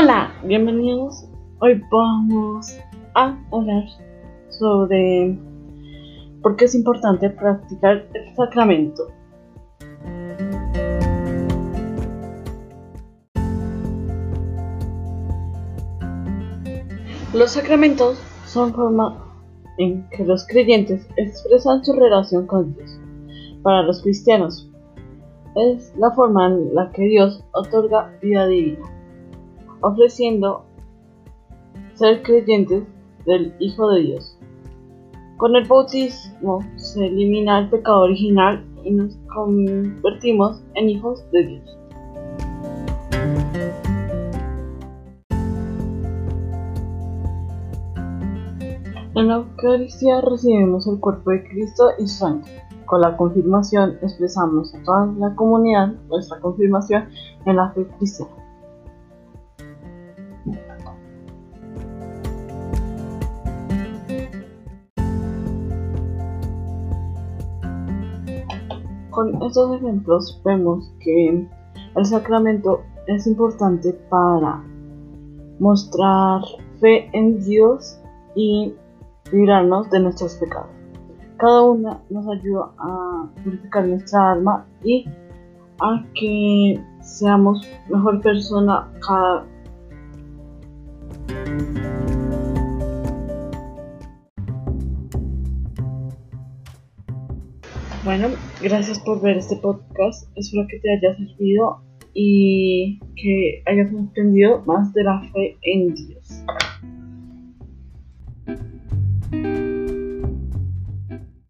Hola, bienvenidos. Hoy vamos a hablar sobre por qué es importante practicar el sacramento. Los sacramentos son forma en que los creyentes expresan su relación con Dios. Para los cristianos, es la forma en la que Dios otorga vida divina ofreciendo ser creyentes del Hijo de Dios. Con el bautismo se elimina el pecado original y nos convertimos en hijos de Dios. En la Eucaristía recibimos el cuerpo de Cristo y su sangre. Con la confirmación expresamos a toda la comunidad nuestra confirmación en la fe cristiana. Con estos ejemplos vemos que el sacramento es importante para mostrar fe en Dios y librarnos de nuestros pecados. Cada una nos ayuda a purificar nuestra alma y a que seamos mejor persona cada Bueno, gracias por ver este podcast. Espero que te haya servido y que hayas entendido más de la fe en Dios.